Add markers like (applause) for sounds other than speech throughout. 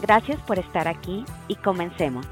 Gracias por estar aquí y comencemos.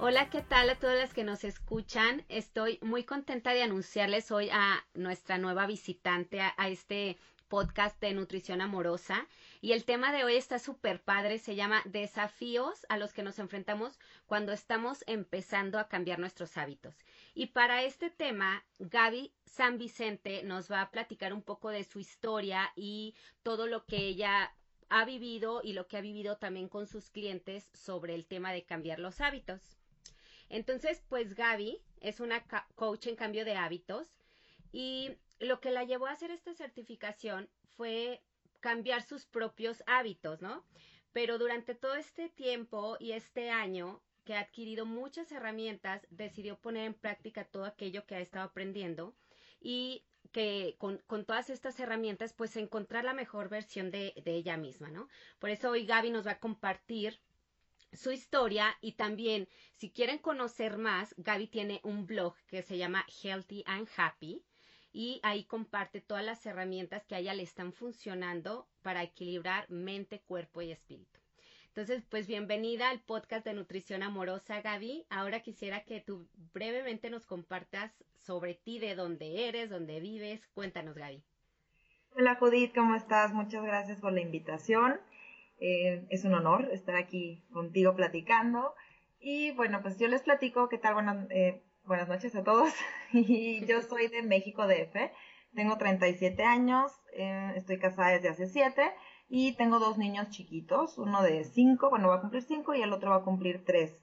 Hola, ¿qué tal a todas las que nos escuchan? Estoy muy contenta de anunciarles hoy a nuestra nueva visitante a, este podcast de nutrición amorosa. Y el tema de hoy está súper padre, se llama Desafíos a los que nos enfrentamos cuando estamos empezando a cambiar nuestros hábitos. Y para este tema, Gaby San Vicente nos va a platicar un poco de su historia y todo lo que ella ha vivido y lo que ha vivido también con sus clientes sobre el tema de cambiar los hábitos. Entonces, pues Gaby es una coach en cambio de hábitos y lo que la llevó a hacer esta certificación fue cambiar sus propios hábitos, ¿no? Pero durante todo este tiempo y este año que ha adquirido muchas herramientas, decidió poner en práctica todo aquello que ha estado aprendiendo y que con, todas estas herramientas, pues encontrar la mejor versión de, de ella misma, ¿no? Por eso hoy Gaby nos va a compartir su historia y también si quieren conocer más, Gaby tiene un blog que se llama Healthy and Happy y ahí comparte todas las herramientas que a ella le están funcionando para equilibrar mente, cuerpo y espíritu. Entonces, pues bienvenida al podcast de Nutrición Amorosa, Gaby. Ahora quisiera que tú brevemente nos compartas sobre ti, de dónde eres, dónde vives. Cuéntanos, Gaby. Hola, Judith, ¿cómo estás? Muchas gracias por la invitación. Eh, es un honor estar aquí contigo platicando. Y bueno, pues yo les platico qué tal. Buenas, eh, buenas noches a todos. (laughs) y yo (laughs) soy de México DF. Tengo 37 años, eh, estoy casada desde hace 7 y tengo dos niños chiquitos, uno de 5, bueno, va a cumplir 5 y el otro va a cumplir 3.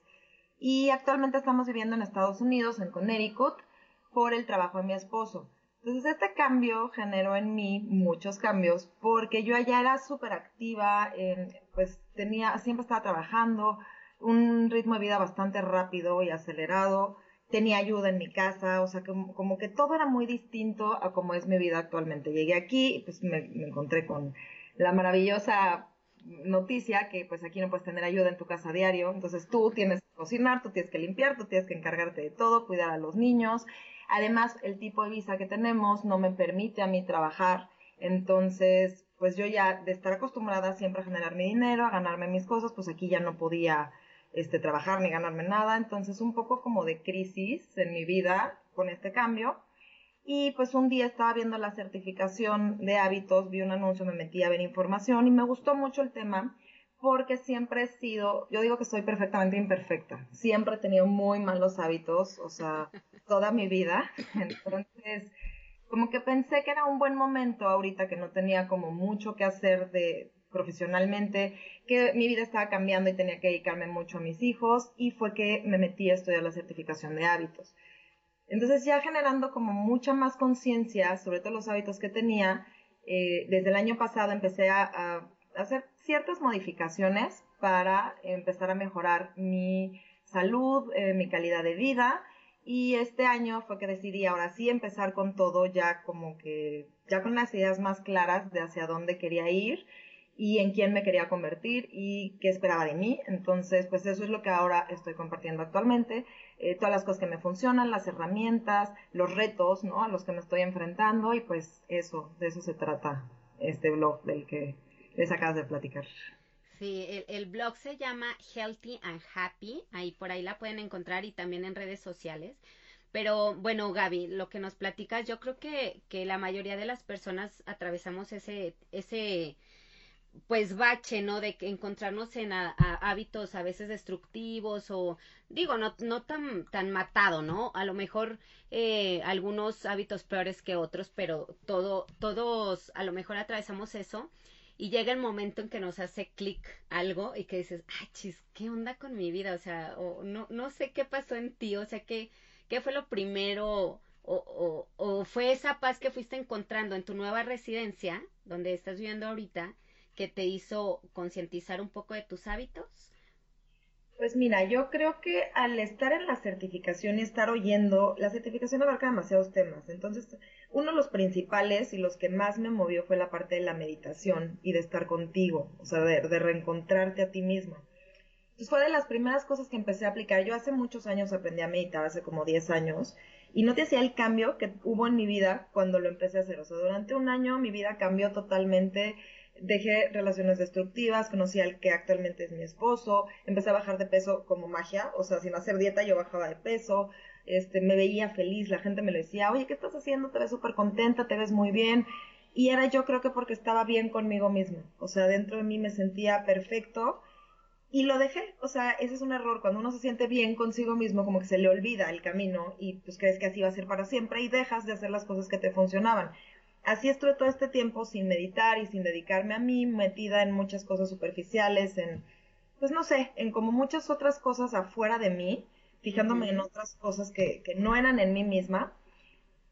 Y actualmente estamos viviendo en Estados Unidos, en Connecticut, por el trabajo de mi esposo. Entonces este cambio generó en mí muchos cambios porque yo allá era súper activa, pues tenía, siempre estaba trabajando, un ritmo de vida bastante rápido y acelerado, tenía ayuda en mi casa, o sea, como, como que todo era muy distinto a como es mi vida actualmente. Llegué aquí y pues me encontré con la maravillosa noticia que pues aquí no puedes tener ayuda en tu casa diario, entonces tú tienes que cocinar, tú tienes que limpiar, tú tienes que encargarte de todo, cuidar a los niños. Además, el tipo de visa que tenemos no me permite a mí trabajar, entonces pues yo ya de estar acostumbrada siempre a generar mi dinero, a ganarme mis cosas, pues aquí ya no podía este trabajar ni ganarme nada, entonces un poco como de crisis en mi vida con este cambio. Y pues un día estaba viendo la certificación de hábitos, vi un anuncio, me metí a ver información y me gustó mucho el tema porque siempre he sido, yo digo que soy perfectamente imperfecta, siempre he tenido muy malos hábitos, o sea, (laughs) toda mi vida. Entonces, como que pensé que era un buen momento ahorita que no tenía como mucho que hacer de profesionalmente, que mi vida estaba cambiando y tenía que dedicarme mucho a mis hijos y fue que me metí a estudiar la certificación de hábitos. Entonces ya generando como mucha más conciencia sobre todos los hábitos que tenía, eh, desde el año pasado empecé a, hacer ciertas modificaciones para empezar a mejorar mi salud, eh, mi calidad de vida. Y este año fue que decidí ahora sí empezar con todo ya como que, ya con las ideas más claras de hacia dónde quería ir y en quién me quería convertir y qué esperaba de mí. Entonces, pues eso es lo que ahora estoy compartiendo actualmente. Eh, todas las cosas que me funcionan, las herramientas, los retos, ¿no? A los que me estoy enfrentando y pues eso, de eso se trata este blog del que les acabas de platicar. Sí, el, el, blog se llama Healthy and Happy, ahí por ahí la pueden encontrar y también en redes sociales. Pero bueno, Gaby, lo que nos platicas, yo creo que, que la mayoría de las personas atravesamos ese, ese, pues bache, ¿no? De encontrarnos en hábitos a veces destructivos o digo, no, no tan, tan matado, ¿no? A lo mejor eh, algunos hábitos peores que otros, pero todo, todos a lo mejor atravesamos eso y llega el momento en que nos hace clic algo y que dices, ay, chis, ¿qué onda con mi vida? O sea, o no, no sé qué pasó en ti, o sea, ¿qué, qué fue lo primero? O, o, o fue esa paz que fuiste encontrando en tu nueva residencia, donde estás viviendo ahorita, que te hizo concientizar un poco de tus hábitos? Pues mira, yo creo que al estar en la certificación y estar oyendo, la certificación abarca demasiados temas. Entonces, uno de los principales y los que más me movió fue la parte de la meditación y de estar contigo, o sea, de, reencontrarte a ti misma. Entonces fue de las primeras cosas que empecé a aplicar. Yo hace muchos años aprendí a meditar, hace como 10 años, y no te hacía el cambio que hubo en mi vida cuando lo empecé a hacer. O sea, durante un año mi vida cambió totalmente dejé relaciones destructivas, conocí al que actualmente es mi esposo, empecé a bajar de peso como magia, o sea, sin hacer dieta yo bajaba de peso, este, me veía feliz, la gente me lo decía, oye, ¿qué estás haciendo? Te ves súper contenta, te ves muy bien. Y era yo creo que porque estaba bien conmigo misma, o sea, dentro de mí me sentía perfecto y lo dejé, o sea, ese es un error, cuando uno se siente bien consigo mismo, como que se le olvida el camino y pues crees que así va a ser para siempre y dejas de hacer las cosas que te funcionaban. Así estuve todo este tiempo sin meditar y sin dedicarme a mí, metida en muchas cosas superficiales, en, pues no sé, en como muchas otras cosas afuera de mí, fijándome en otras cosas que, que no eran en mí misma.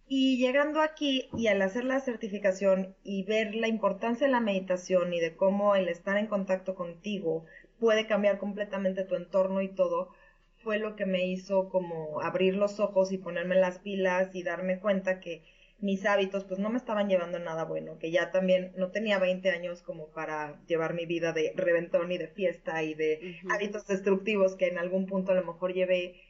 Y llegando aquí y al hacer la certificación y ver la importancia de la meditación y de cómo el estar en contacto contigo puede cambiar completamente tu entorno y todo, fue lo que me hizo como abrir los ojos y ponerme las pilas y darme cuenta que mis hábitos pues no me estaban llevando nada bueno, que ya también no tenía 20 años como para llevar mi vida de reventón y de fiesta y de hábitos destructivos que en algún punto a lo mejor llevé.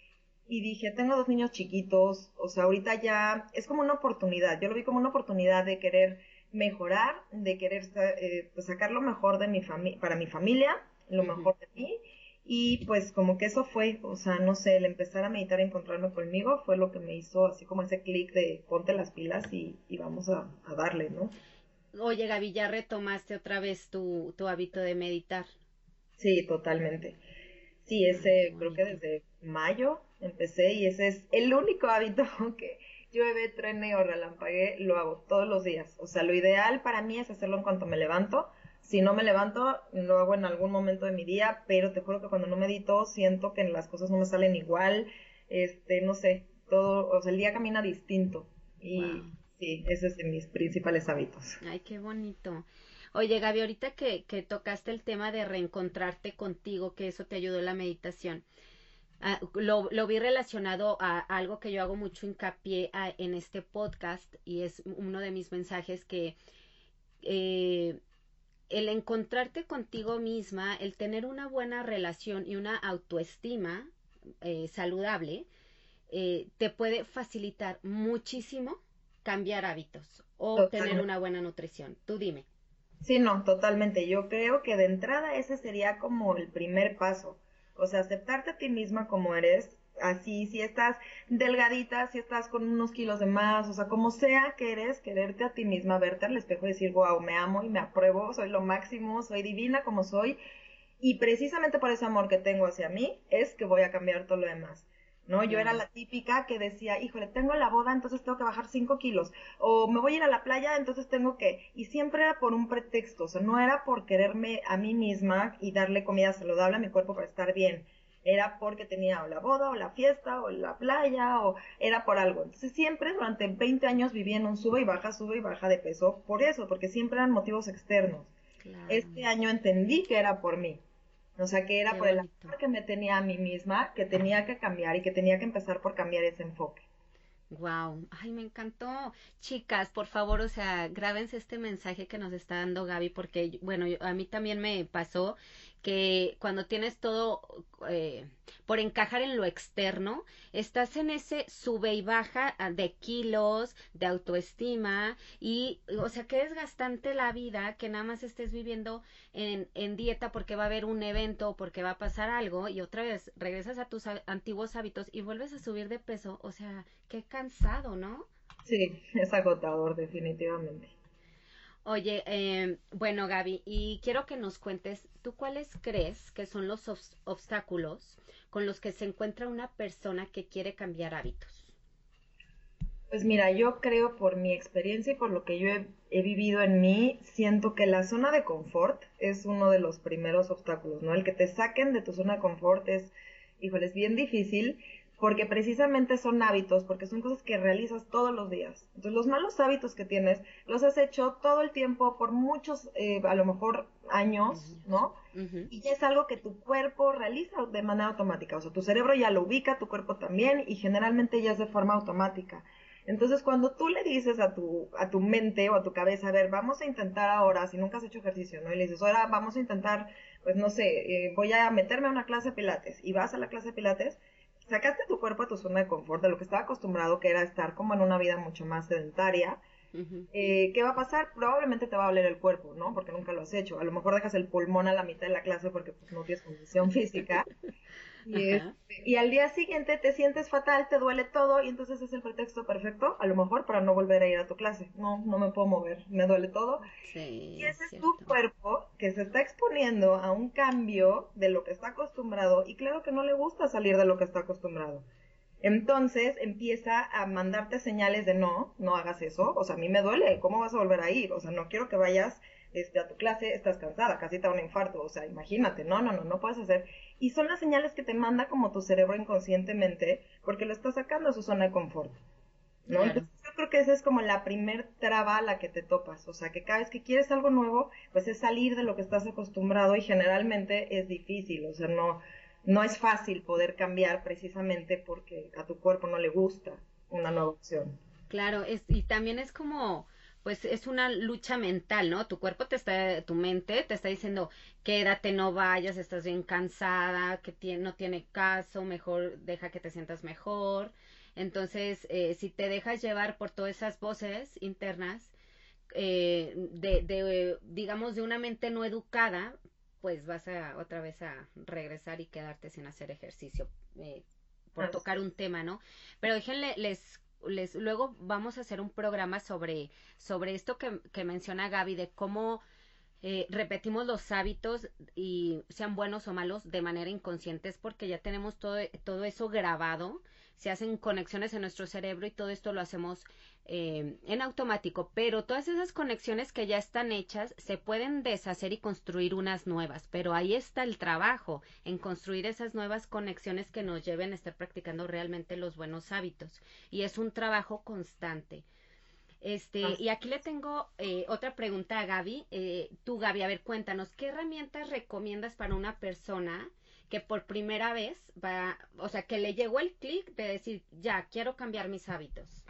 Y dije, tengo dos niños chiquitos, o sea, ahorita ya es como una oportunidad, yo lo vi como una oportunidad de querer mejorar, de querer eh, pues, sacar lo mejor de mi para mi familia, lo mejor de mí y pues como que eso fue, o sea, no sé, el empezar a meditar y encontrarme conmigo fue lo que me hizo así como ese clic de ponte las pilas y, vamos a, darle, ¿no? Oye, Gaby, ¿ya retomaste otra vez tu, tu hábito de meditar? Sí, totalmente. Sí, ese creo que desde mayo empecé y ese es el único hábito (laughs) que llueve, trene o relampague, lo hago todos los días. O sea, lo ideal para mí es hacerlo en cuanto me levanto si no me levanto, lo hago en algún momento de mi día, pero te juro que cuando no medito siento que las cosas no me salen igual, este, no sé, todo, o sea, el día camina distinto. Y sí, ese es de mis principales hábitos. Ay, qué bonito. Oye, Gaby, ahorita que, que tocaste el tema de reencontrarte contigo, que eso te ayudó la meditación, ah, lo, lo, vi relacionado a, algo que yo hago mucho hincapié en este podcast y es uno de mis mensajes que eh, el encontrarte contigo misma, el tener una buena relación y una autoestima eh, saludable, eh, te puede facilitar muchísimo cambiar hábitos o tener una buena nutrición. Tú dime. Sí, no, totalmente. Yo creo que de entrada ese sería como el primer paso. O sea, aceptarte a ti misma como eres, así, si estás delgadita, si estás con unos kilos de más, o sea, como sea que eres, quererte a ti misma, verte al espejo y decir, wow, me amo y me apruebo, soy lo máximo, soy divina como soy. Y precisamente por ese amor que tengo hacia mí es que voy a cambiar todo lo demás. ¿no? Yo era la típica que decía, híjole, tengo la boda, entonces tengo que bajar 5 kilos, o me voy a ir a la playa, entonces tengo que, y siempre era por un pretexto, o sea, no era por quererme a mí misma y darle comida saludable a mi cuerpo para estar bien, era porque tenía o la boda o la fiesta o la playa o era por algo. Entonces siempre durante 20 años viví en un sube y baja, sube y baja de peso por eso, porque siempre eran motivos externos. Este año entendí que era por mí. O sea, que era por el amor que me tenía a mí misma, que tenía que cambiar y que tenía que empezar por cambiar ese enfoque. Wow, ay, me encantó. Chicas, por favor, o sea, grábense este mensaje que nos está dando Gaby, porque, bueno, a mí también me pasó que cuando tienes todo eh, por encajar en lo externo, estás en ese sube y baja ah, de kilos, de autoestima y, o sea, que es gastante la vida que nada más estés viviendo en, en dieta porque va a haber un evento o porque va a pasar algo y otra vez regresas a tus antiguos hábitos y vuelves a subir de peso, o sea, qué cansado, ¿no? Sí, es agotador definitivamente. Oye, eh, bueno, Gaby, y quiero que nos cuentes, ¿tú cuáles crees que son los obstáculos con los que se encuentra una persona que quiere cambiar hábitos? Pues mira, yo creo por mi experiencia y por lo que yo he, vivido en mí, siento que la zona de confort es uno de los primeros obstáculos, ¿no? El que te saquen de tu zona de confort es, híjole, es bien difícil porque precisamente son hábitos, porque son cosas que realizas todos los días. Entonces los malos hábitos que tienes los has hecho todo el tiempo por muchos, eh, a lo mejor años, ¿no? Y ya es algo que tu cuerpo realiza de manera automática, o sea, tu cerebro ya lo ubica, tu cuerpo también, y generalmente ya es de forma automática. Entonces, cuando tú le dices a tu, a tu mente o a tu cabeza, a ver, vamos a intentar ahora, si nunca has hecho ejercicio, ¿no? Y le dices, ahora vamos a intentar, pues no sé, eh, voy a meterme a una clase de pilates, y vas a la clase de pilates, sacaste tu cuerpo a tu zona de confort, de lo que estaba acostumbrado, que era estar como en una vida mucho más sedentaria, eh, ¿qué va a pasar? Probablemente te va a doler el cuerpo, ¿no? Porque nunca lo has hecho. A lo mejor dejas el pulmón a la mitad de la clase porque pues, no tienes condición (laughs) física. Este, y, al día siguiente te sientes fatal, te duele todo y entonces es el pretexto perfecto, a lo mejor, para no volver a ir a tu clase. No, no me puedo mover, me duele todo. y ese es tu cuerpo que se está exponiendo a un cambio de lo que está acostumbrado y claro que no le gusta salir de lo que está acostumbrado. Entonces empieza a mandarte señales de no, no hagas eso, o sea, a mí me duele, ¿cómo vas a volver a ir? O sea, no quiero que vayas este, a tu clase, estás cansada, casi te da un infarto, o sea, imagínate, no, no, no, no puedes hacer. Y son las señales que te manda como tu cerebro inconscientemente, porque lo está sacando a su zona de confort. ¿no? Entonces yo creo que esa es como la primer traba a la que te topas, o sea, que cada vez que quieres algo nuevo, pues es salir de lo que estás acostumbrado y generalmente es difícil, o sea, no, no es fácil poder cambiar precisamente porque a tu cuerpo no le gusta una nueva opción. Claro, es, y también es como, pues es una lucha mental, ¿no? Tu cuerpo te está, tu mente te está diciendo, quédate, no vayas, estás bien cansada, que no tiene caso, mejor deja que te sientas mejor. Entonces, eh, si te dejas llevar por todas esas voces internas, eh, de, de, digamos, de una mente no educada, pues vas a otra vez a regresar y quedarte sin hacer ejercicio eh, por tocar un tema, ¿no? Pero déjenle, les les, luego vamos a hacer un programa sobre, sobre esto que, que menciona Gaby, de cómo eh, repetimos los hábitos y sean buenos o malos de manera inconsciente, es porque ya tenemos todo, todo eso grabado, se hacen conexiones en nuestro cerebro y todo esto lo hacemos eh, en automático, pero todas esas conexiones que ya están hechas se pueden deshacer y construir unas nuevas, pero ahí está el trabajo en construir esas nuevas conexiones que nos lleven a estar practicando realmente los buenos hábitos y es un trabajo constante. Este, y aquí le tengo eh, otra pregunta a Gaby. Eh, tú, Gaby, a ver, cuéntanos, ¿qué herramientas recomiendas para una persona que por primera vez va, o sea, que le llegó el clic de decir, ya, quiero cambiar mis hábitos?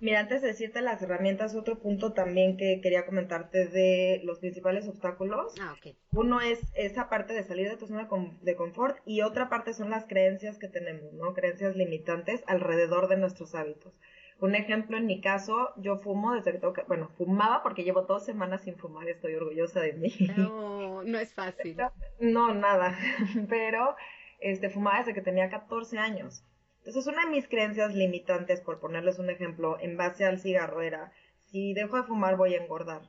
Mira, antes de decirte las herramientas, otro punto también que quería comentarte de los principales obstáculos. Ah. Uno es esa parte de salir de tu zona de confort y otra parte son las creencias que tenemos, ¿no? Creencias limitantes alrededor de nuestros hábitos. Un ejemplo, en mi caso, yo fumo desde que tengo que, bueno, fumaba porque llevo dos semanas sin fumar, estoy orgullosa de mí. No, no es fácil. (laughs) No, nada, (laughs) pero este, fumaba desde que tenía 14 años. Entonces, una de mis creencias limitantes, por ponerles un ejemplo, en base al cigarro era, si dejo de fumar voy a engordar.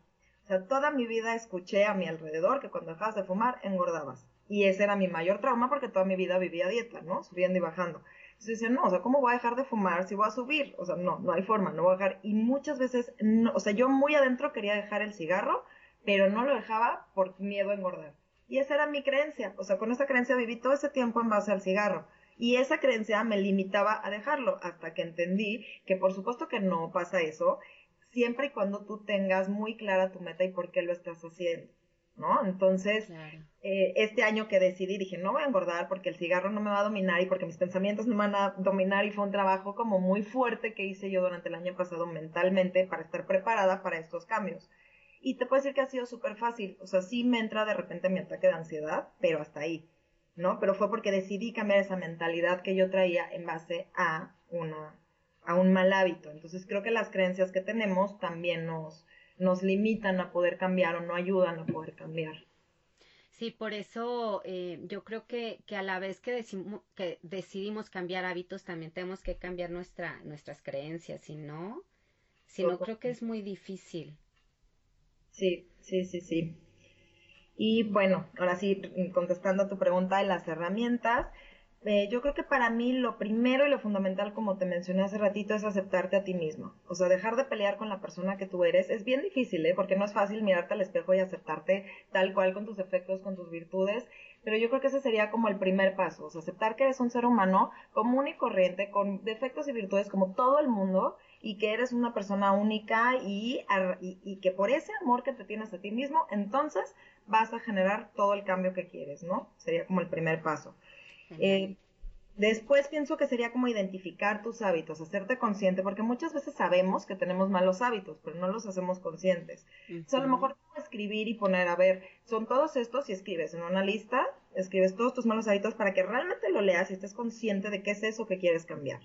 O sea, toda mi vida escuché a mi alrededor que cuando dejabas de fumar engordabas. Y ese era mi mayor trauma porque toda mi vida vivía dieta, ¿no? Subiendo y bajando. Entonces decía, no, o sea, ¿cómo voy a dejar de fumar si voy a subir? O sea, no, no hay forma, no voy a dejar. Y muchas veces, no, o sea, yo muy adentro quería dejar el cigarro, pero no lo dejaba por miedo a engordar. Y esa era mi creencia. O sea, con esa creencia viví todo ese tiempo en base al cigarro. Y esa creencia me limitaba a dejarlo hasta que entendí que por supuesto que no pasa eso, siempre y cuando tú tengas muy clara tu meta y por qué lo estás haciendo. ¿No? Entonces, eh, este año que decidí, dije, no voy a engordar porque el cigarro no me va a dominar y porque mis pensamientos no me van a dominar y fue un trabajo como muy fuerte que hice yo durante el año pasado mentalmente para estar preparada para estos cambios. Y te puedo decir que ha sido súper fácil, o sea, sí me entra de repente mi ataque de ansiedad, pero hasta ahí. ¿no? Pero fue porque decidí cambiar esa mentalidad que yo traía en base a una a un mal hábito. Entonces creo que las creencias que tenemos también nos nos limitan a poder cambiar o no ayudan a poder cambiar. Sí, por eso eh, yo creo que, que, a la vez que, que decidimos cambiar hábitos, también tenemos que cambiar nuestra, nuestras creencias, si no, si no creo que es muy difícil. Sí, sí, sí, sí. Y bueno, ahora sí, contestando a tu pregunta de las herramientas, Eh, yo creo que para mí lo primero y lo fundamental, como te mencioné hace ratito, es aceptarte a ti mismo. O sea, dejar de pelear con la persona que tú eres. Es bien difícil, ¿eh? Porque no es fácil mirarte al espejo y aceptarte tal cual con tus defectos, con tus virtudes. Pero yo creo que ese sería como el primer paso. O sea, aceptar que eres un ser humano común y corriente, con defectos y virtudes como todo el mundo y que eres una persona única y, y, que por ese amor que te tienes a ti mismo, entonces vas a generar todo el cambio que quieres, ¿no? Sería como el primer paso. Eh, después pienso que sería como identificar tus hábitos, hacerte consciente, porque muchas veces sabemos que tenemos malos hábitos, pero no los hacemos conscientes. a lo mejor escribir y poner, a ver, son todos estos y escribes en una lista, escribes todos tus malos hábitos para que realmente lo leas y estés consciente de qué es eso que quieres cambiar.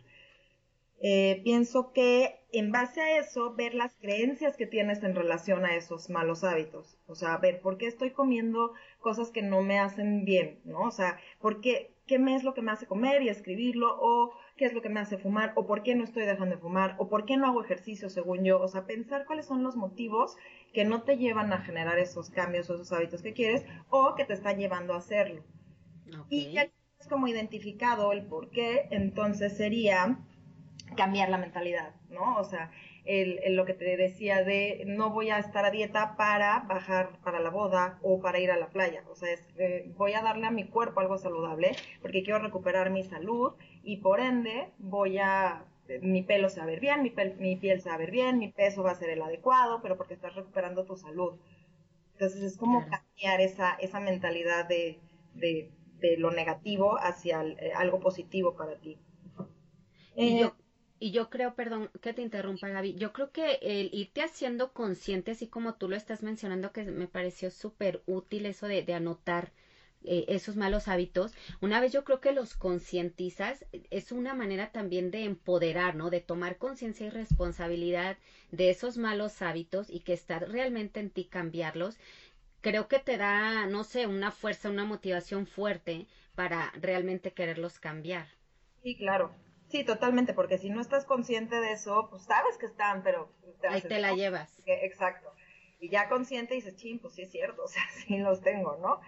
Eh, pienso que en base a eso, ver las creencias que tienes en relación a esos malos hábitos. O sea, ver por qué estoy comiendo cosas que no me hacen bien, ¿no? O sea, por qué, me es lo que me hace comer y escribirlo, o qué es lo que me hace fumar, o por qué no estoy dejando de fumar, o por qué no hago ejercicio según yo. O sea, pensar cuáles son los motivos que no te llevan a generar esos cambios o esos hábitos que quieres, o que te están llevando a hacerlo. Y ya es como identificado el por qué, entonces sería cambiar la mentalidad, ¿no? O sea, el, lo que te decía de no voy a estar a dieta para bajar para la boda o para ir a la playa. O sea, es, eh, voy a darle a mi cuerpo algo saludable porque quiero recuperar mi salud y por ende voy a mi pelo se va a ver bien, mi, mi piel se va a ver bien, mi peso va a ser el adecuado, pero porque estás recuperando tu salud. Entonces es como cambiar esa, esa mentalidad de, de, de lo negativo hacia eh, algo positivo para ti. y yo, y yo creo, perdón que te interrumpa Gaby, yo creo que el irte haciendo consciente, así como tú lo estás mencionando, que me pareció súper útil eso de, anotar eh, esos malos hábitos, una vez yo creo que los concientizas, es una manera también de empoderar, ¿no? De tomar conciencia y responsabilidad de esos malos hábitos y que está realmente en ti cambiarlos. Creo que te da, no sé, una fuerza, una motivación fuerte para realmente quererlos cambiar. Sí, claro. Sí, totalmente, porque si no estás consciente de eso, pues sabes que están, pero... Te Ahí te la llevas. Exacto. Y ya consciente dices, ching, pues sí es cierto, (laughs) o sea, sí los tengo, ¿no?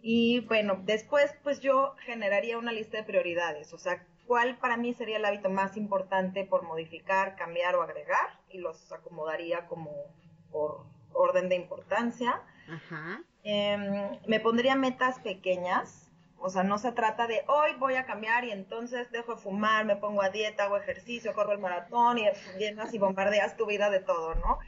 Y bueno, después pues yo generaría una lista de prioridades, o sea, cuál para mí sería el hábito más importante por modificar, cambiar o agregar, y los acomodaría como por orden de importancia. Ajá. Em, me pondría metas pequeñas, o sea, no se trata de hoy voy a cambiar y entonces dejo de fumar, me pongo a dieta, hago ejercicio, corro el maratón y (laughs) llenas y bombardeas tu vida de todo, ¿no?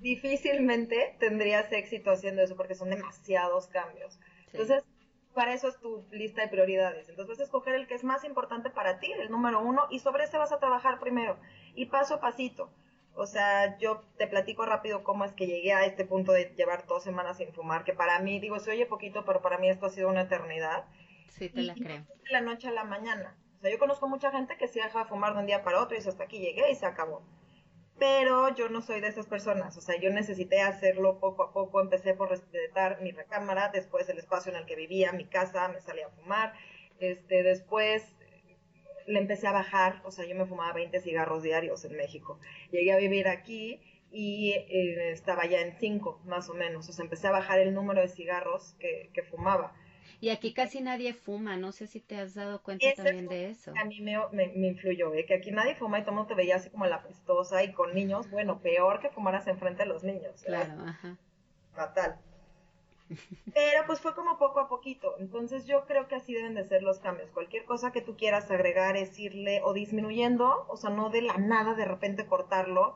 Difícilmente tendrías éxito haciendo eso porque son demasiados cambios. Entonces, para eso es tu lista de prioridades. Entonces vas a escoger el que es más importante para ti, el número uno, y sobre ese vas a trabajar primero. Y paso a pasito. O sea, yo te platico rápido cómo es que llegué a este punto de llevar dos semanas sin fumar, que para mí, digo, se oye poquito, pero para mí esto ha sido una eternidad. Sí, te la creo. De la noche a la mañana. O sea, yo conozco mucha gente que se deja de fumar de un día para otro y dice, hasta aquí llegué y se acabó. Pero yo no soy de esas personas, o sea, yo necesité hacerlo poco a poco, empecé por respetar mi recámara, después el espacio en el que vivía, mi casa, me salía a fumar, este, después le empecé a bajar, o sea, yo me fumaba 20 cigarros diarios en México. Llegué a vivir aquí y eh, estaba ya en 5, más o menos, o sea, empecé a bajar el número de cigarros que, que fumaba. Y aquí casi nadie fuma, no sé si te has dado cuenta también de eso. A mí me, me, influyó, ¿eh? que aquí nadie fuma y todo mundo te veía así como la pestosa y con niños, bueno, peor que fumaras enfrente de los niños. Claro, ajá. Fatal. Pero pues fue como poco a poquito. Entonces yo creo que así deben de ser los cambios. Cualquier cosa que tú quieras agregar, decirle o disminuyendo, o sea, no de la nada de repente cortarlo,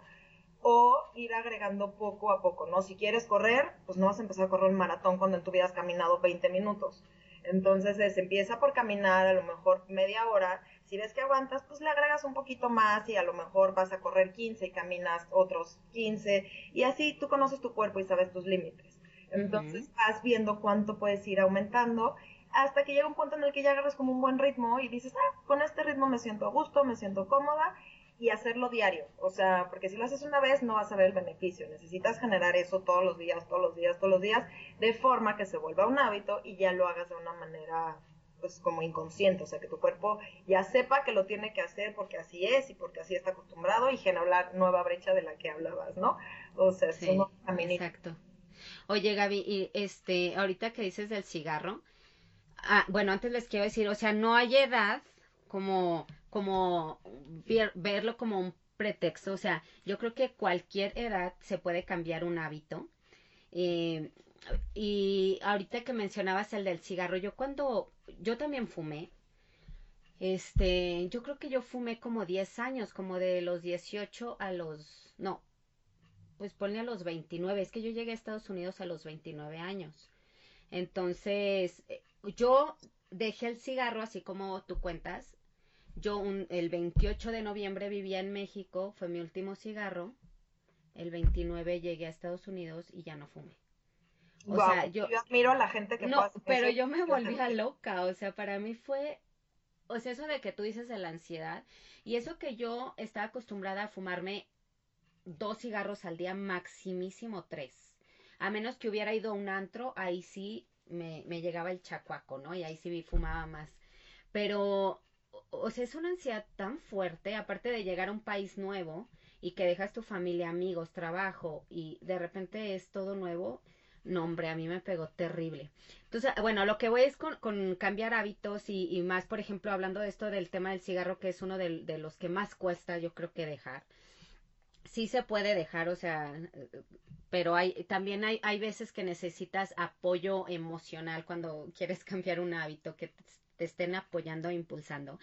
o ir agregando poco a poco, ¿no? Si quieres correr, pues no vas a empezar a correr un maratón cuando tú hubieras caminado 20 minutos. Entonces se empieza por caminar a lo mejor media hora. Si ves que aguantas, pues le agregas un poquito más y a lo mejor vas a correr 15 y caminas otros 15 y así tú conoces tu cuerpo y sabes tus límites. Entonces vas viendo cuánto puedes ir aumentando hasta que llega un punto en el que ya agarras como un buen ritmo y dices, ah, con este ritmo me siento a gusto, me siento cómoda y hacerlo diario. O sea, porque si lo haces una vez no vas a ver el beneficio. Necesitas generar eso todos los días, todos los días, todos los días, de forma que se vuelva un hábito y ya lo hagas de una manera pues como inconsciente, o sea, que tu cuerpo ya sepa que lo tiene que hacer porque así es y porque así está acostumbrado y generar nueva brecha de la que hablabas, ¿no? O sea, es sí, Exacto. Oye, Gaby, y este, ahorita que dices del cigarro, ah, bueno, antes les quiero decir, o sea, no hay edad como, como verlo como un pretexto, o sea, yo creo que cualquier edad se puede cambiar un hábito. Eh, y ahorita que mencionabas el del cigarro, yo cuando, yo también fumé, este, yo creo que yo fumé como 10 años, como de los 18 a los, no, pues ponle a los 29, es que yo llegué a Estados Unidos a los 29 años. Entonces, eh, yo dejé el cigarro así como tú cuentas. Yo un, el 28 de noviembre vivía en México, fue mi último cigarro. El 29 llegué a Estados Unidos y ya no fumé. O sea, yo, admiro a la gente que no, pero yo me volvía loca, o sea, para mí fue o sea, eso de que tú dices de la ansiedad y eso que yo estaba acostumbrada a fumarme dos cigarros al día, maximísimo tres. A menos que hubiera ido a un antro, ahí sí me, me llegaba el chacuaco, ¿no? Y ahí sí fumaba más. Pero, o sea, es una ansiedad tan fuerte, aparte de llegar a un país nuevo y que dejas tu familia, amigos, trabajo y de repente es todo nuevo no, hombre, a mí me pegó terrible. Entonces, bueno, lo que voy es con, con cambiar hábitos y, más, por ejemplo, hablando de esto del tema del cigarro, que es uno de, de los que más cuesta, yo creo que dejar. Sí se puede dejar, o sea, pero hay, también hay, hay veces que necesitas apoyo emocional cuando quieres (laughs) cambiar un hábito, que te estén apoyando e impulsando.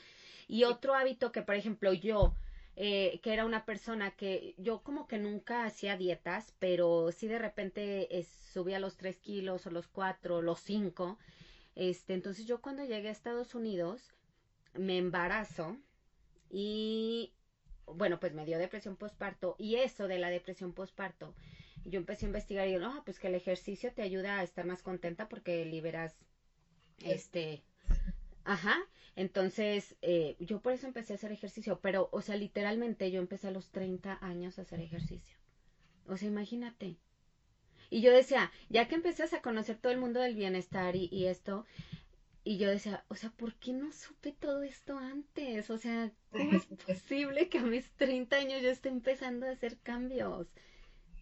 Y otro hábito que, por ejemplo, yo eh, que era una persona que yo como que nunca hacía dietas, pero sí de repente subía los tres kilos o los cuatro, los cinco. Este, entonces yo cuando llegué a Estados Unidos me embarazo y bueno, pues me dio depresión postparto y eso de la depresión postparto, yo empecé a investigar y yo, no, pues que el ejercicio te ayuda a estar más contenta porque liberas este Ajá, entonces eh, yo por eso empecé a hacer ejercicio, pero, o sea, literalmente yo empecé a los 30 años a hacer ejercicio. O sea, imagínate. Y yo decía, ya que empecé a conocer todo el mundo del bienestar y, y esto, y yo decía, o sea, ¿por qué no supe todo esto antes? O sea, ¿cómo es (laughs) posible que a mis 30 años yo esté empezando a hacer cambios?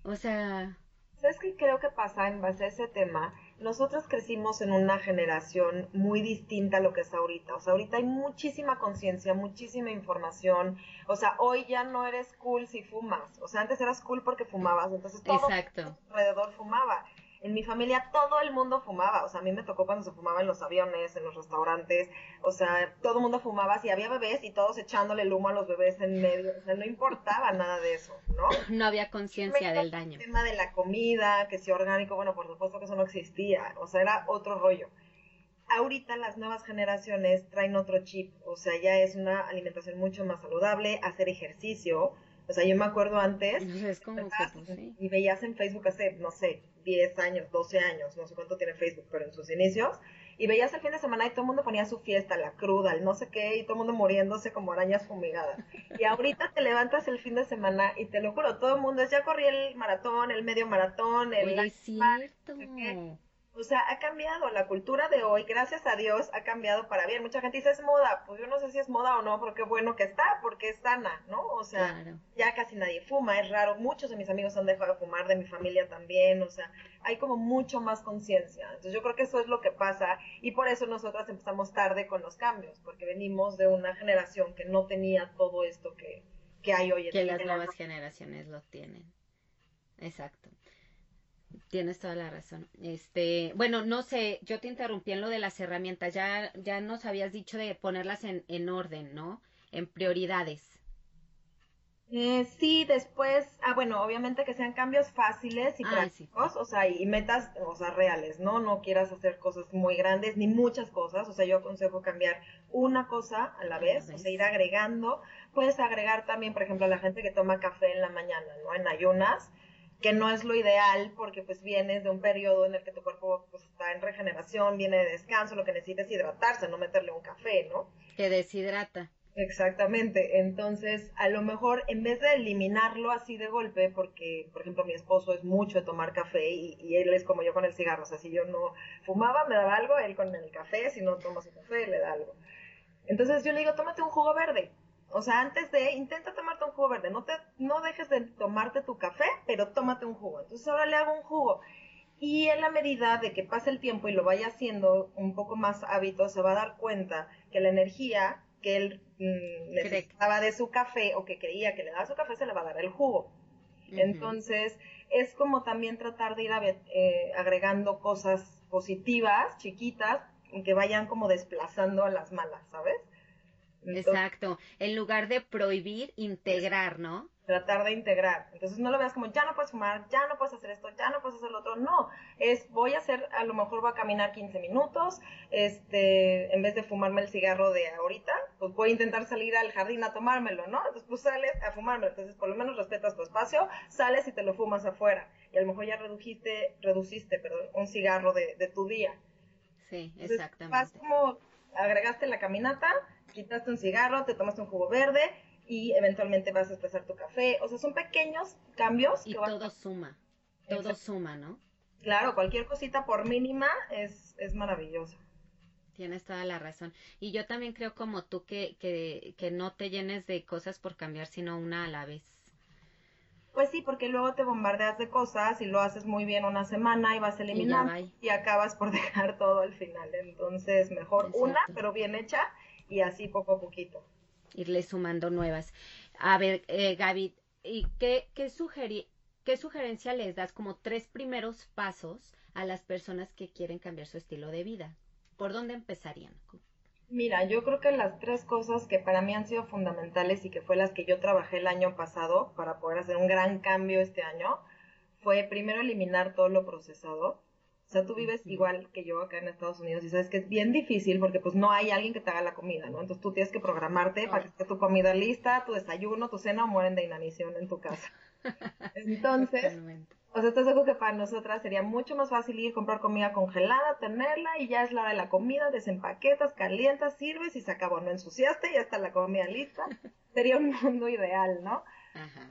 O sea... ¿Sabes qué creo que pasa en base a ese tema? Nosotros crecimos en una generación muy distinta a lo que es ahorita. O sea, ahorita hay muchísima conciencia, muchísima información. O sea, hoy ya no eres cool si fumas. O sea, antes eras cool porque fumabas. Entonces todo Exacto. alrededor fumaba en mi familia todo el mundo fumaba, o sea, a mí me tocó cuando se fumaba en los aviones, en los restaurantes, o sea, todo el mundo fumaba, si había bebés y todos echándole el humo a los bebés en medio, o sea, no importaba nada de eso, ¿no? (laughs) No había conciencia del daño. El tema de la comida, que si orgánico, bueno, por supuesto que eso no existía, o sea, era otro rollo. Ahorita las nuevas generaciones traen otro chip, o sea, ya es una alimentación mucho más saludable, hacer ejercicio, o sea, yo me acuerdo antes. Es como que, pues, Y veías en Facebook hace, no sé, 10 años, 12 años, no sé cuánto tiene Facebook, pero en sus inicios. Y veías el fin de semana y todo el mundo ponía su fiesta, la cruda, el no sé qué, y todo el mundo muriéndose como arañas fumigadas. Y ahorita te levantas el fin de semana y te lo juro, todo el mundo es, ya corrí el maratón, el medio maratón, el... Es cierto. O sea, ha cambiado la cultura de hoy, gracias a Dios, ha cambiado para bien. Mucha gente dice es moda, pues yo no sé si es moda o no, pero qué bueno que está, porque es sana, ¿no? O sea, ya casi nadie fuma, es raro. Muchos de mis amigos han dejado de fumar, de mi familia también, o sea, hay como mucho más conciencia. Entonces yo creo que eso es lo que pasa y por eso nosotras empezamos tarde con los cambios, porque venimos de una generación que no tenía todo esto que, que hay hoy en día. Que las nuevas generaciones lo tienen. Exacto. Tienes toda la razón. Este, bueno, no sé, yo te interrumpí en lo de las herramientas. Ya, ya nos habías dicho de ponerlas en, en orden, ¿no? En prioridades. Eh, sí, después, ah, bueno, obviamente que sean cambios fáciles y ah, prácticos, o sea, y metas, o sea, reales, ¿no? No quieras hacer cosas muy grandes ni muchas cosas, o sea, yo aconsejo cambiar una cosa a la vez, o sea, ir agregando. Puedes agregar también, por ejemplo, a la gente que toma café en la mañana, ¿no? En ayunas, que no es lo ideal porque pues vienes de un periodo en el que tu cuerpo pues, está en regeneración, viene de descanso, lo que necesitas es hidratarse, no meterle un café, ¿no? Que deshidrata. Exactamente, entonces a lo mejor en vez de eliminarlo así de golpe, porque por ejemplo mi esposo es mucho de tomar café y, él es como yo con el cigarro, o sea, si yo no fumaba me daba algo, él con el café, si no toma su café le da algo. Entonces yo le digo, tómate un jugo verde, o sea, antes de, intenta tomarte un jugo verde. No, te, no dejes de tomarte tu café, pero tómate un jugo. Entonces ahora le hago un jugo. Y en la medida de que pase el tiempo y lo vaya haciendo un poco más hábito, se va a dar cuenta que la energía que él mm, necesitaba de su café o que creía que le daba su café se le va a dar el jugo. Entonces, es como también tratar de ir eh, agregando cosas positivas, chiquitas, que vayan como desplazando a las malas, ¿sabes? Exacto. En lugar de prohibir, integrar, ¿no? Tratar de integrar. Entonces no lo veas como ya no puedes fumar, ya no puedes hacer esto, ya no puedes hacer lo otro. No, es voy a hacer, a lo mejor voy a caminar 15 minutos, este, en vez de fumarme el cigarro de ahorita, pues voy a intentar salir al jardín a tomármelo, ¿no? Entonces pues sales a fumármelo. Entonces por lo menos respetas tu espacio, sales y te lo fumas afuera. Y a lo mejor ya redujiste, reduciste, perdón, un cigarro de, de tu día. Sí, exactamente. Vas como agregaste la caminata, quitaste un cigarro, te tomaste un jugo verde y eventualmente vas a expresar tu café. O sea, son pequeños cambios. Y todo suma, todo suma, ¿no? Claro, cualquier cosita por mínima es, es maravillosa. Tienes toda la razón. Y yo también creo como tú que, que, que no te llenes de cosas por cambiar, sino una a la vez. Pues sí, porque luego te bombardeas de cosas y lo haces muy bien una semana y vas eliminando y, y acabas por (laughs) dejar todo al final. Entonces, mejor una, pero bien hecha y así poco a poquito. Irle sumando nuevas. A ver, eh, Gaby, ¿y qué, qué, qué sugerencia les das como tres primeros pasos a las personas que quieren cambiar su estilo de vida? ¿Por dónde empezarían? Mira, yo creo que las tres cosas que para mí han sido fundamentales y que fue las que yo trabajé el año pasado para poder hacer un gran cambio este año, fue primero eliminar todo lo procesado. O sea, tú vives igual que yo acá en Estados Unidos y sabes que es bien difícil porque pues no hay alguien que te haga la comida, ¿no? Entonces tú tienes que programarte para que esté tu comida lista, tu desayuno, tu cena o mueren de inanición en tu casa. (laughs) Entonces, o sea, es algo que para nosotras sería mucho más fácil ir a comprar comida congelada, tenerla y ya es la hora de la comida, desempaquetas, calientas, sirves y se acabó. No ensuciaste, ya está la comida lista. (laughs) Sería un mundo ideal, ¿no?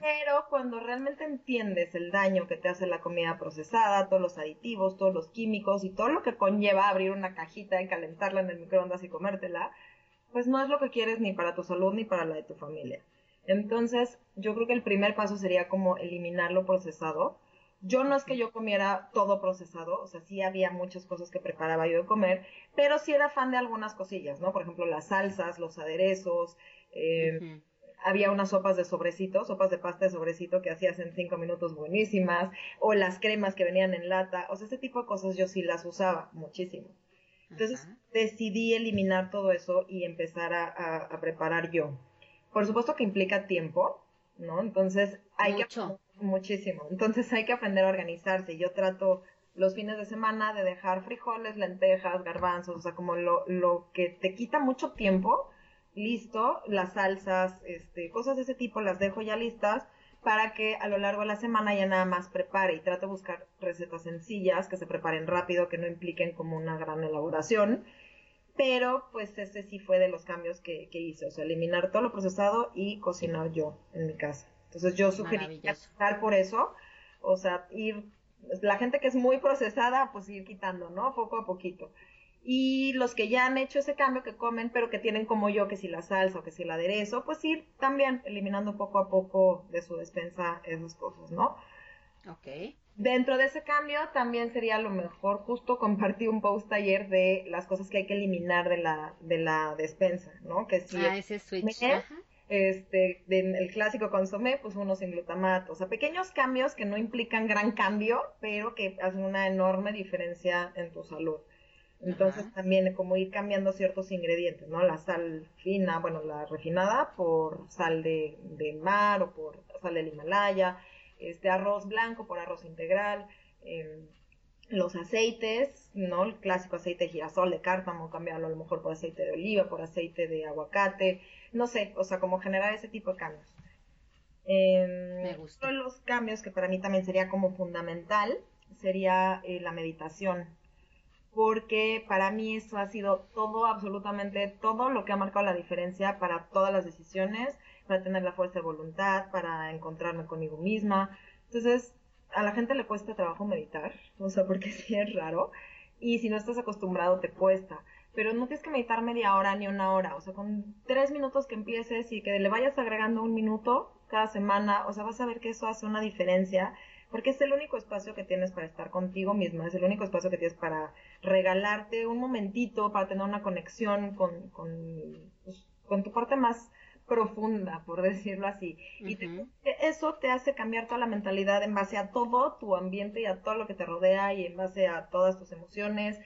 Pero cuando realmente entiendes el daño que te hace la comida procesada, todos los aditivos, todos los químicos y todo lo que conlleva abrir una cajita y calentarla en el microondas y comértela, pues no es lo que quieres ni para tu salud ni para la de tu familia. Entonces, yo creo que el primer paso sería como eliminar lo procesado yo no es que yo comiera todo procesado, o sea, sí había muchas cosas que preparaba yo de comer, pero sí era fan de algunas cosillas, ¿no? Por ejemplo, las salsas, los aderezos, eh, había unas sopas de sobrecito, sopas de pasta de sobrecito que hacías en cinco minutos buenísimas, o las cremas que venían en lata, o sea, ese tipo de cosas yo sí las usaba muchísimo. Entonces decidí eliminar todo eso y empezar a, preparar yo. Por supuesto que implica tiempo, ¿no? Entonces hay que Muchísimo. Entonces hay que aprender a organizarse. Yo trato los fines de semana de dejar frijoles, lentejas, garbanzos, o sea, como lo, lo que te quita mucho tiempo, listo, las salsas, este, cosas de ese tipo las dejo ya listas para que a lo largo de la semana ya nada más prepare y trato de buscar recetas sencillas que se preparen rápido, que no impliquen como una gran elaboración. Pero pues ese sí fue de los cambios que, que hice, o sea, eliminar todo lo procesado y cocinar yo en mi casa. Entonces yo sugerí empezar por eso, o sea, ir, la gente que es muy procesada, pues ir quitando, ¿no? Poco a poquito. Y los que ya han hecho ese cambio, que comen, pero que tienen como yo, que si la salsa o que si el aderezo, pues ir también eliminando poco a poco de su despensa esas cosas, ¿no? Ok. Dentro de ese cambio también sería lo mejor, justo compartí un post ayer de las cosas que hay que eliminar de la, de la despensa, ¿no? Que si ah, ese switch este, el clásico consomé, pues uno sin glutamato. O sea, pequeños cambios que no implican gran cambio, pero que hacen una enorme diferencia en tu salud. Entonces también como ir cambiando ciertos ingredientes, ¿no? La sal fina, bueno, la refinada por sal de, mar o por sal del Himalaya, este arroz blanco por arroz integral, em, los aceites, ¿no? El clásico aceite de girasol, de cártamo, cambiarlo a lo mejor por aceite de oliva, por aceite de aguacate, no sé, o sea, como generar ese tipo de cambios. Em, Me gusta. Uno de los cambios que para mí también sería como fundamental sería eh, la meditación, porque para mí eso ha sido todo, absolutamente todo lo que ha marcado la diferencia para todas las decisiones, para tener la fuerza de voluntad, para encontrarme conmigo misma. Entonces, a la gente le cuesta trabajo meditar, o sea, porque (laughs) sí es raro, y si no estás acostumbrado te cuesta. Pero no tienes que meditar media hora ni una hora, o sea, con tres minutos que empieces y que le vayas agregando un minuto cada semana, o sea, vas a ver que eso hace una diferencia porque es el único espacio que tienes para estar contigo misma, es el único espacio que tienes para regalarte un momentito, para tener una conexión con, con, pues, con tu parte más profunda, por decirlo así. Y eso te hace cambiar toda la mentalidad en base a todo tu ambiente y a todo lo que te rodea y en base a todas tus emociones.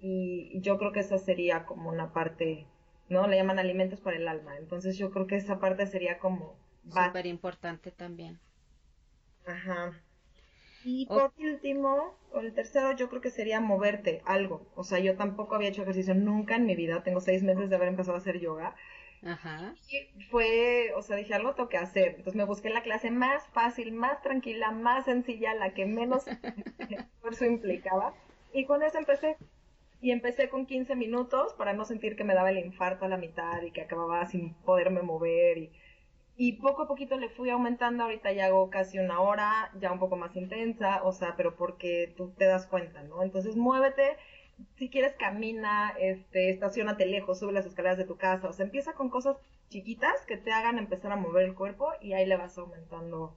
Y yo creo que esa sería como una parte, ¿no? Le llaman alimentos para el alma. Entonces yo creo que esa parte sería como... Súper importante también. Ajá. Y por último, o el tercero, yo creo que sería moverte, algo. O sea, yo tampoco había hecho ejercicio nunca en mi vida. Tengo seis meses de haber empezado a hacer yoga. Ajá. Y fue, o sea, dije, algo tengo que hacer. Entonces me busqué la clase más fácil, más tranquila, más sencilla, la que menos (laughs) esfuerzo implicaba. Y con eso empecé. Y empecé con 15 minutos para no sentir que me daba el infarto a la mitad y que acababa sin poderme mover. Y, y poco a poquito le fui aumentando. Ahorita ya hago casi una hora, ya un poco más intensa, o sea, pero porque tú te das cuenta, ¿no? Entonces muévete si quieres camina, este, estacionate lejos, sube las escaleras de tu casa, o sea, empieza con cosas chiquitas que te hagan empezar a mover el cuerpo y ahí le vas aumentando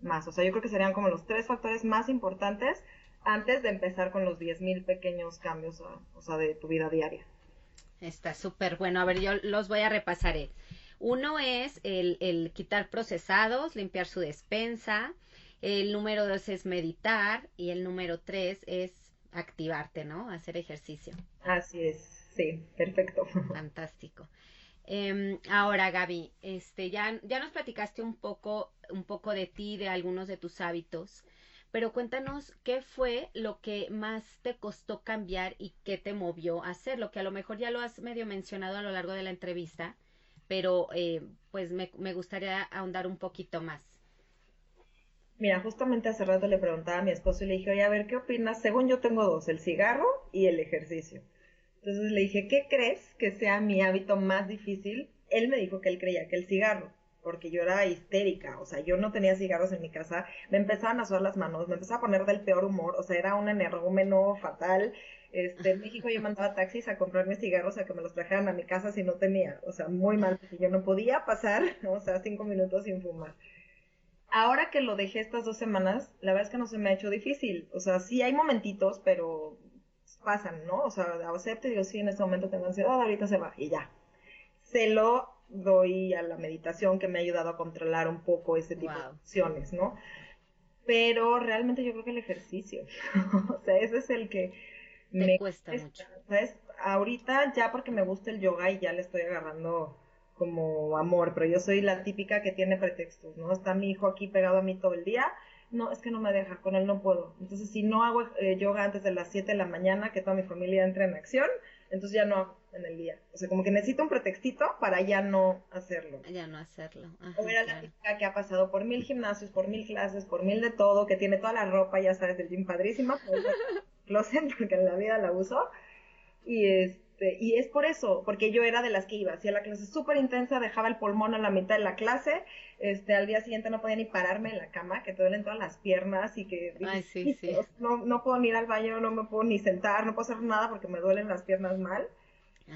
más. O sea, yo creo que serían como los tres factores más importantes antes de empezar con los 10.000 pequeños cambios, o sea, de tu vida diaria. Está súper bueno. A ver, yo los voy a repasar. Uno es el, el quitar procesados, limpiar su despensa. El número dos es meditar y el número tres es activarte, ¿no? Hacer ejercicio. Así es, sí, perfecto. (laughs) Fantástico. Em, ahora, Gaby, este, ya, ya nos platicaste un poco, un poco de ti, de algunos de tus hábitos, pero cuéntanos qué fue lo que más te costó cambiar y qué te movió a hacerlo, que a lo mejor ya lo has medio mencionado a lo largo de la entrevista, pero eh, pues me, me gustaría ahondar un poquito más. Mira, justamente hace rato le preguntaba a mi esposo y le dije, oye, a ver, ¿qué opinas? Según yo tengo dos, el cigarro y el ejercicio. Entonces le dije, ¿qué crees que sea mi hábito más difícil? Él me dijo que él creía que el cigarro, porque yo era histérica, o sea, yo no tenía cigarros en mi casa, me empezaban a sudar las manos, me empezaba a poner del peor humor, o sea, era un energúmeno fatal. Este, en México yo mandaba taxis a comprarme cigarros a que me los trajeran a mi casa si no tenía, o sea, muy mal, porque yo no podía pasar, (laughs) o sea, cinco minutos sin fumar ahora que lo dejé estas dos semanas, la verdad es que no se me ha hecho difícil. O sea, sí hay momentitos, pero pasan, ¿no? O sea, acepto y digo, sí, en este momento tengo ansiedad, ahorita se va y ya. Se lo doy a la meditación que me ha ayudado a controlar un poco ese tipo de emociones, ¿no? Pero realmente yo creo que el ejercicio, (laughs) o sea, ese es el que me cuesta, mucho. ¿sabes? Ahorita ya porque me gusta el yoga y ya le estoy agarrando como amor, pero yo soy la típica que tiene pretextos, ¿no? Está mi hijo aquí pegado a mí todo el día, no, es que no me deja, con él no puedo. Entonces, si no hago eh, yoga antes de las 7 de la mañana, que toda mi familia entre en acción, entonces ya no hago en el día. O sea, como que necesito un pretextito para ya no hacerlo. Ya no hacerlo. o era la típica que ha pasado por mil gimnasios, por mil clases, por mil de todo, que tiene toda la ropa, ya sabes, del gym padrísima, (laughs) pues, closet, porque en la vida la uso. Y es este, y es por eso, porque yo era de las que iba, hacía la clase súper intensa, dejaba el pulmón a la mitad de la clase, este, al día siguiente no podía ni pararme en la cama, que te duelen todas las piernas y que No, no puedo ni ir al baño, no me puedo ni sentar, no puedo hacer nada porque me duelen las piernas mal.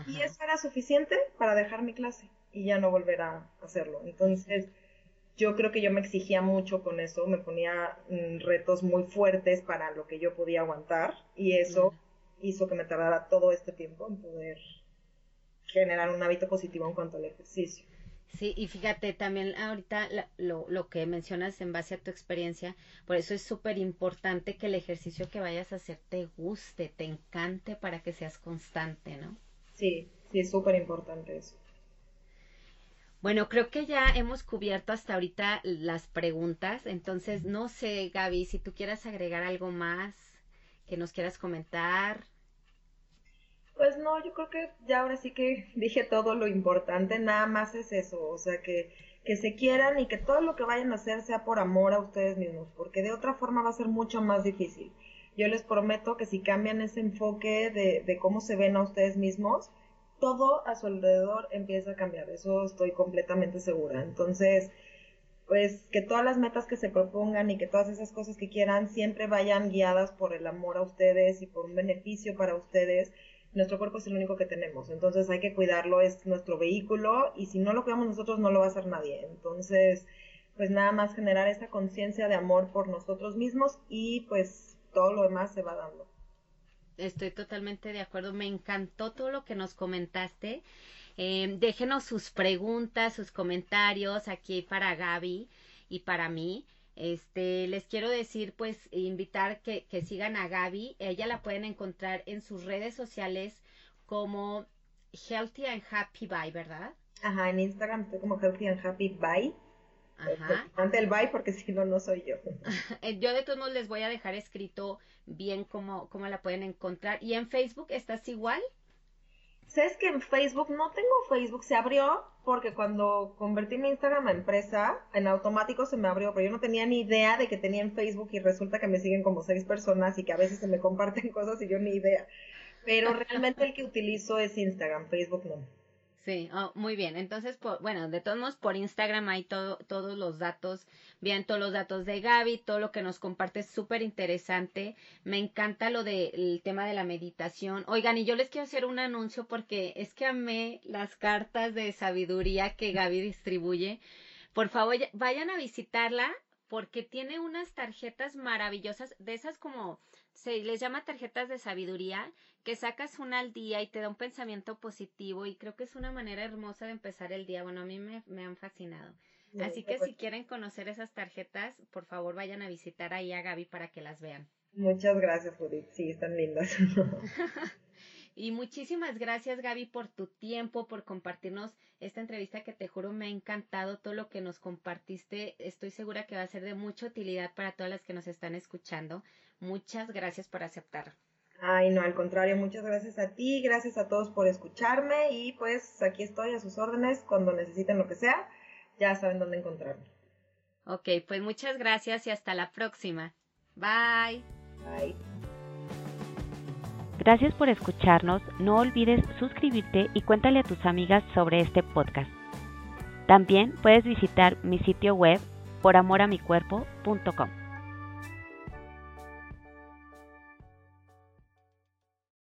Y eso era suficiente para dejar mi clase y ya no volver a hacerlo. Entonces, yo creo que yo me exigía mucho con eso, me ponía mm, retos muy fuertes para lo que yo podía aguantar y eso hizo que me tardara todo este tiempo en poder generar un hábito positivo en cuanto al ejercicio. Sí, y fíjate también ahorita lo, lo que mencionas en base a tu experiencia, por eso es súper importante que el ejercicio que vayas a hacer te guste, te encante para que seas constante, ¿no? Sí, sí, es súper importante eso. Bueno, creo que ya hemos cubierto hasta ahorita las preguntas, entonces no sé, Gaby, si tú quieras agregar algo más que nos quieras comentar. Pues no, yo creo que ya ahora sí que (laughs) dije todo lo importante, nada más es eso, o sea, que, que se quieran y que todo lo que vayan a hacer sea por amor a ustedes mismos, porque de otra forma va a ser mucho más difícil. Yo les prometo que si cambian ese enfoque de, de cómo se ven a ustedes mismos, todo a su alrededor empieza a cambiar, eso estoy completamente segura. Entonces, pues que todas las metas que se propongan y que todas esas cosas que quieran siempre vayan guiadas por el amor a ustedes y por un beneficio para ustedes nuestro cuerpo es el único que tenemos, entonces hay que cuidarlo, es nuestro vehículo y si no lo cuidamos nosotros no lo va a hacer nadie. Entonces, pues nada más generar esa conciencia de amor por nosotros mismos y pues todo lo demás se va dando. Estoy totalmente de acuerdo. Me encantó todo lo que nos comentaste. Eh, déjenos sus preguntas, sus comentarios aquí para Gaby y para mí. Este, les quiero decir, pues, invitar que, que sigan a Gaby. Ella la pueden encontrar en sus redes sociales como Healthy and Happy Bye, ¿verdad? Ajá, en Instagram estoy como Healthy and Happy Bye. Ajá. Ante el bye porque si no, no soy yo. (laughs) Eh, yo de todos modos les voy a dejar escrito bien cómo, cómo la pueden encontrar. ¿Y en Facebook estás igual? ¿Sabes que en Facebook no tengo Facebook? Se abrió porque cuando convertí mi Instagram a empresa, en automático se me abrió, pero yo no tenía ni idea de que tenía en Facebook y resulta que me siguen como seis personas y que a veces se me comparten (laughs) cosas y yo ni idea. Pero realmente el que utilizo es Instagram, Facebook no. Sí, oh, muy bien. Entonces, bueno, de todos modos, por Instagram hay todo, todos los datos, bien, todos los datos de Gaby, todo lo que nos comparte es súper interesante. Me encanta lo del tema de la meditación. Oigan, y yo les quiero hacer un anuncio porque es que amé las cartas de sabiduría que Gaby distribuye. Por favor, vayan a visitarla porque tiene unas tarjetas maravillosas, de esas como se les llama tarjetas de sabiduría, que sacas una al día y te da un pensamiento positivo y creo que es una manera hermosa de empezar el día. Bueno, a mí me, han fascinado. Así que si quieren conocer esas tarjetas, por favor vayan a visitar ahí a Gaby para que las vean. Muchas gracias, Judith. Sí, están lindas. (laughs) (laughs) y muchísimas gracias, Gaby, por tu tiempo, por compartirnos esta entrevista que te juro me ha encantado todo lo que nos compartiste. Estoy segura que va a ser de mucha utilidad para todas las que nos están escuchando. Muchas gracias por aceptar. Ay, no, al contrario, muchas gracias a ti, gracias a todos por escucharme y pues aquí estoy a sus órdenes cuando necesiten lo que sea, ya saben dónde encontrarme. Ok, pues muchas gracias y hasta la próxima. Bye. Bye. Gracias por escucharnos, no olvides suscribirte y cuéntale a tus amigas sobre este podcast. También puedes visitar mi sitio web poramoramicuerpo.com.